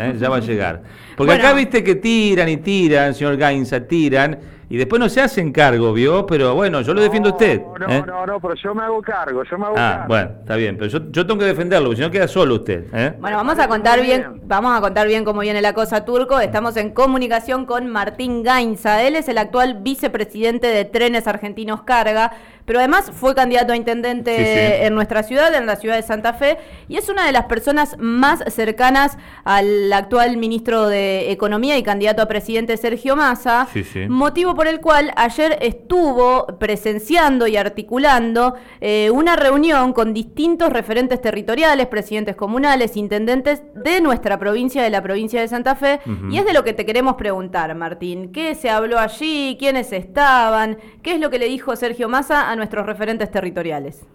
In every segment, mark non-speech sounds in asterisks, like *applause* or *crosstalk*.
¿eh? ya va a llegar. Porque acá viste que tiran y tiran, señor Gainza, tiran, y después no se hacen cargo, ¿vio? Pero bueno, yo lo defiendo a usted. No, ¿eh? no, no, pero yo me hago cargo, yo me hago ah, bueno, está bien, pero yo, yo, tengo que defenderlo, porque si no queda solo usted. ¿eh? Bueno, vamos a contar bien, vamos a contar bien cómo viene la cosa, Turco. Estamos en comunicación con Martín Gainza. Él es el actual vicepresidente de Trenes Argentinos Carga pero además fue candidato a intendente en nuestra ciudad, en la ciudad de Santa Fe, y es una de las personas más cercanas al actual ministro de Economía y candidato a presidente Sergio Massa, motivo por el cual ayer estuvo presenciando y articulando eh, una reunión con distintos referentes territoriales, presidentes comunales, intendentes de nuestra provincia, de la provincia de Santa Fe, y es de lo que te queremos preguntar, Martín. ¿Qué se habló allí? ¿Quiénes estaban? ¿Qué es lo que le dijo Sergio Massa a nuestros referentes territoriales.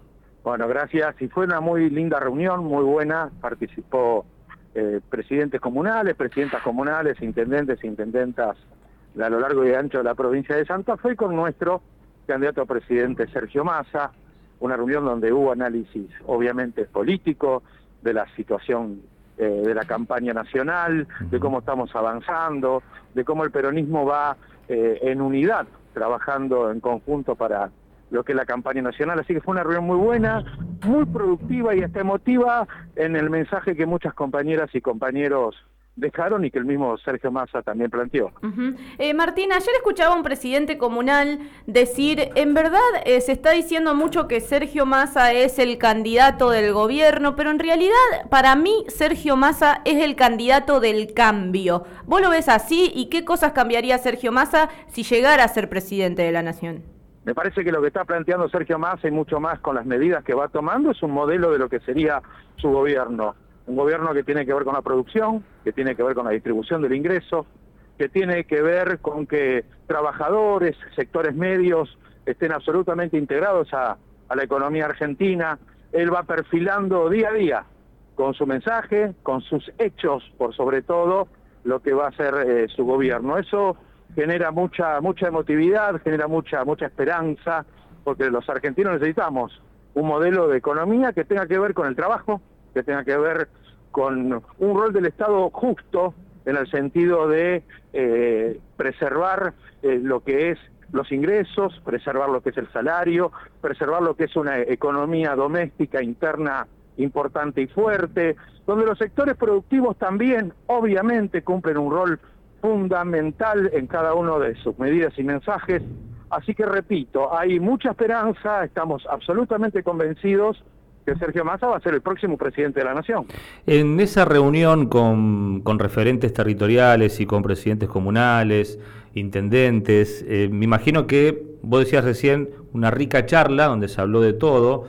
Bueno, gracias. Y fue una muy linda reunión, muy buena. Participó eh, presidentes comunales, presidentas comunales, intendentes, intendentas a lo largo y ancho de la provincia de Santa Fe con nuestro candidato a presidente Sergio Massa. Una reunión donde hubo análisis, obviamente, político, de la situación eh, de la campaña nacional, de cómo estamos avanzando, de cómo el peronismo va eh, en unidad, trabajando en conjunto para lo que es la campaña nacional. Así que fue una reunión muy buena, muy productiva y hasta emotiva en el mensaje que muchas compañeras y compañeros dejaron y que el mismo Sergio Massa también planteó. Eh, Martín, ayer escuchaba a un presidente comunal decir, en verdad eh, se está diciendo mucho que Sergio Massa es el candidato del gobierno, pero en realidad para mí Sergio Massa es el candidato del cambio. ¿Vos lo ves así y qué cosas cambiaría Sergio Massa si llegara a ser presidente de la nación? Me parece que lo que está planteando Sergio Massa y mucho más con las medidas que va tomando es un modelo de lo que sería su gobierno. Un gobierno que tiene que ver con la producción, que tiene que ver con la distribución del ingreso, que tiene que ver con que trabajadores, sectores medios estén absolutamente integrados a, la economía argentina. Él va perfilando día a día con su mensaje, con sus hechos, por sobre todo, lo que va a ser eh, su gobierno. Eso genera mucha mucha emotividad, genera mucha mucha esperanza, porque los argentinos necesitamos un modelo de economía que tenga que ver con el trabajo, que tenga que ver con un rol del Estado justo en el sentido de eh, preservar eh, lo que es los ingresos, preservar lo que es el salario, preservar lo que es una economía doméstica interna importante y fuerte, donde los sectores productivos también obviamente cumplen un rol fundamental en cada uno de sus medidas y mensajes. Así que repito, hay mucha esperanza, estamos absolutamente convencidos que Sergio Massa va a ser el próximo presidente de la nación. En esa reunión con, referentes territoriales y con presidentes comunales, intendentes, eh, me imagino que vos decías recién una rica charla donde se habló de todo.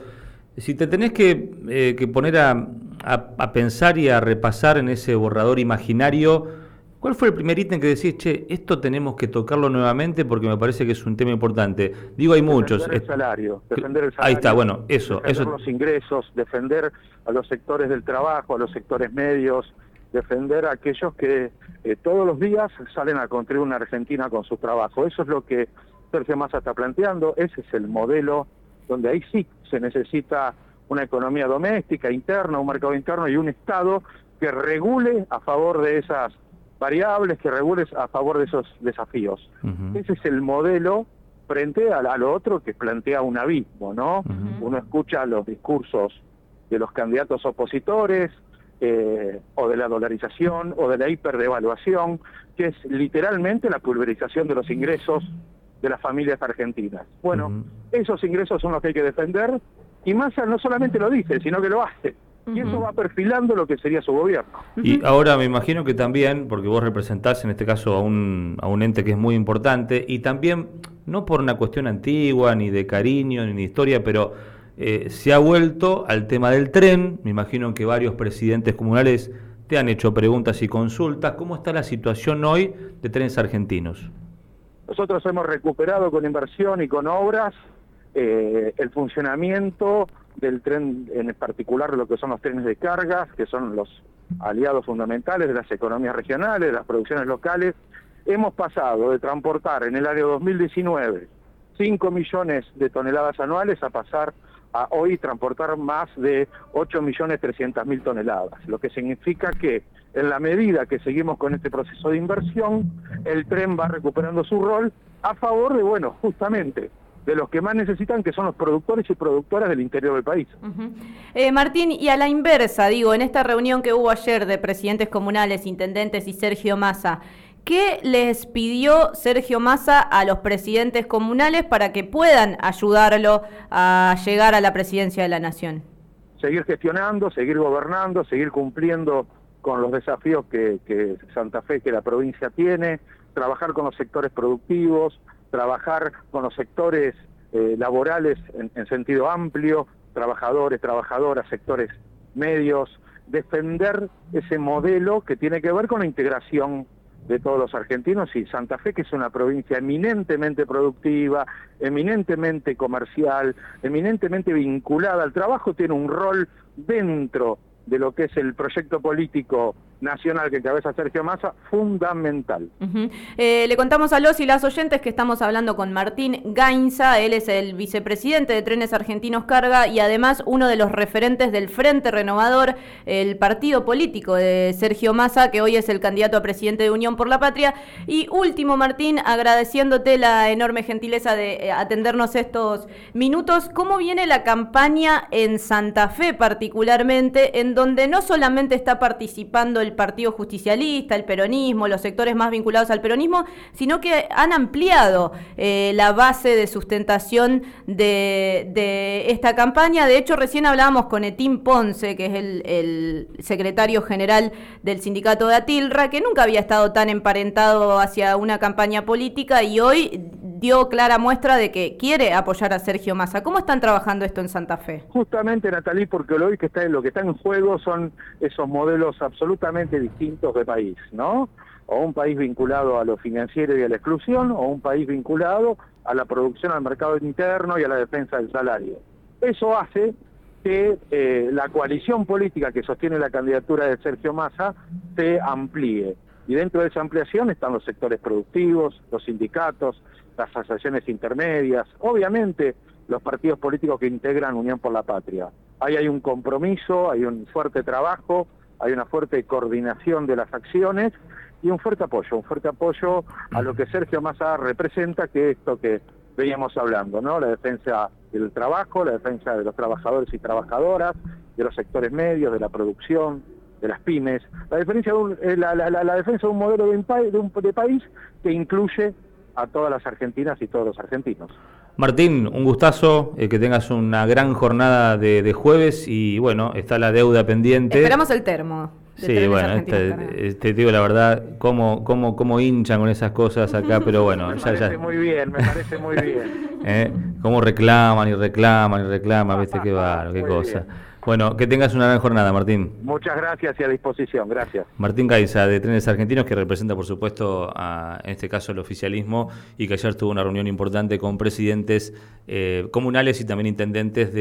Si te tenés que, eh, poner a, a pensar y a repasar en ese borrador imaginario, ¿Cuál fue el primer ítem que decís, che, esto tenemos que tocarlo nuevamente porque me parece que es un tema importante? Digo, hay muchos. Defender el salario, defender el salario. Ahí está, bueno, eso. Defender los ingresos, defender a los sectores del trabajo, a los sectores medios, defender a aquellos que eh, todos los días salen a construir una Argentina con su trabajo. Eso es lo que Sergio Massa está planteando, ese es el modelo donde ahí sí se necesita una economía doméstica, interna, un mercado interno y un Estado que regule a favor de esas variables que regules a favor de esos desafíos. Ese es el modelo frente a, lo otro que plantea un abismo, ¿no? Uno escucha los discursos de los candidatos opositores, eh, o de la dolarización, o de la hiperdevaluación, que es literalmente la pulverización de los ingresos de las familias argentinas. Bueno, esos ingresos son los que hay que defender, y Massa no solamente lo dice, sino que lo hace. Y eso va perfilando lo que sería su gobierno. Y ahora me imagino que también, porque vos representás en este caso a un, a un ente que es muy importante, y también, no por una cuestión antigua, ni de cariño, ni de historia, pero eh, se ha vuelto al tema del tren. Me imagino que varios presidentes comunales te han hecho preguntas y consultas. ¿Cómo está la situación hoy de trenes argentinos? Nosotros hemos recuperado con inversión y con obras eh, el funcionamiento del tren, en particular lo que son los trenes de cargas, que son los aliados fundamentales de las economías regionales, de las producciones locales, hemos pasado de transportar en el año 2019 5 millones de toneladas anuales a pasar a hoy transportar más de 8 millones 300 mil toneladas, lo que significa que en la medida que seguimos con este proceso de inversión, el tren va recuperando su rol a favor de, bueno, justamente de los que más necesitan, que son los productores y productoras del interior del país. eh, Martín, y a la inversa, digo, en esta reunión que hubo ayer de presidentes comunales, intendentes y Sergio Massa, ¿qué les pidió Sergio Massa a los presidentes comunales para que puedan ayudarlo a llegar a la presidencia de la Nación? Seguir gestionando, seguir gobernando, seguir cumpliendo con los desafíos que, que Santa Fe, que la provincia tiene, trabajar con los sectores productivos, trabajar con los sectores eh, laborales en, sentido amplio, trabajadores, trabajadoras, sectores medios, defender ese modelo que tiene que ver con la integración de todos los argentinos y Santa Fe, que es una provincia eminentemente productiva, eminentemente comercial, eminentemente vinculada al trabajo, tiene un rol dentro de lo que es el proyecto político nacional que encabeza Sergio Massa, fundamental. Eh, le contamos a los y las oyentes que estamos hablando con Martín Gainza, él es el vicepresidente de Trenes Argentinos Carga y además uno de los referentes del Frente Renovador, el partido político de Sergio Massa, que hoy es el candidato a presidente de Unión por la Patria. Y último, Martín, agradeciéndote la enorme gentileza de eh, atendernos estos minutos, ¿cómo viene la campaña en Santa Fe particularmente, en donde no solamente está participando el Partido Justicialista, el peronismo, los sectores más vinculados al peronismo, sino que han ampliado eh, la base de sustentación de, esta campaña. De hecho, recién hablábamos con Etín Ponce, que es el, el, secretario general del sindicato de Atilra, que nunca había estado tan emparentado hacia una campaña política y hoy dio clara muestra de que quiere apoyar a Sergio Massa. ¿Cómo están trabajando esto en Santa Fe? Justamente, Natalí, porque lo que está, lo que está en juego son esos modelos absolutamente distintos de país, ¿no? O un país vinculado a lo financiero y a la exclusión, o un país vinculado a la producción, al mercado interno y a la defensa del salario. Eso hace que eh, la coalición política que sostiene la candidatura de Sergio Massa se amplíe. Y dentro de esa ampliación están los sectores productivos, los sindicatos, las asociaciones intermedias, obviamente los partidos políticos que integran Unión por la Patria. Ahí hay un compromiso, hay un fuerte trabajo, hay una fuerte coordinación de las acciones y un fuerte apoyo, un fuerte apoyo a lo que Sergio Massa representa, que es esto que veníamos hablando, ¿no? La defensa del trabajo, la defensa de los trabajadores y trabajadoras, de los sectores medios, de la producción, de las pymes, la, diferencia eh, la, defensa de un modelo de, un, de país que incluye a todas las argentinas y todos los argentinos. Martín, un gustazo, eh, que tengas una gran jornada de, jueves y bueno, está la deuda pendiente. Esperamos el termo. Sí, bueno, este, este, digo la verdad, cómo, cómo, cómo hinchan con esas cosas acá, *laughs* pero bueno. me parece muy bien, me parece muy bien. *laughs* ¿Eh? Cómo reclaman y reclaman y reclaman, viste qué barro, qué cosa. Bueno, que tengas una gran jornada, Martín. Muchas gracias y a disposición, gracias. Martín Caiza, de Trenes Argentinos, que representa, por supuesto, a, en este caso, el oficialismo y que ayer tuvo una reunión importante con presidentes eh, comunales y también intendentes de